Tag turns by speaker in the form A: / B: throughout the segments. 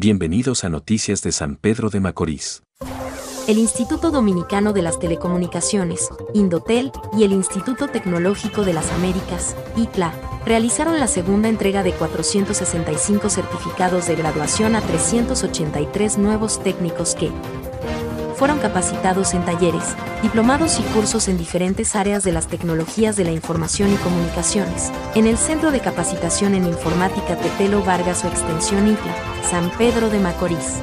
A: Bienvenidos a Noticias de San Pedro de Macorís.
B: el Instituto Dominicano de las Telecomunicaciones, Indotel, y el Instituto Tecnológico de las Américas, ITLA, realizaron la segunda entrega de 465 certificados de graduación a 383 nuevos técnicos que fueron capacitados en talleres, diplomados y cursos en diferentes áreas de las tecnologías de la información y comunicaciones, en el Centro de Capacitación en Informática Tetelo Vargas o Extensión ITLA, San Pedro de Macorís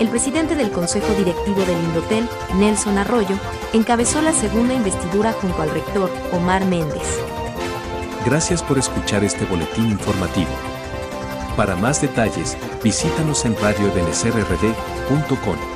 B: el presidente del Consejo Directivo del Indotel, Nelson Arroyo, encabezó la segunda investidura junto al rector, Omar Méndez.
A: Gracias por escuchar este boletín informativo. Para más detalles, visítanos en radioebenecerrd.com.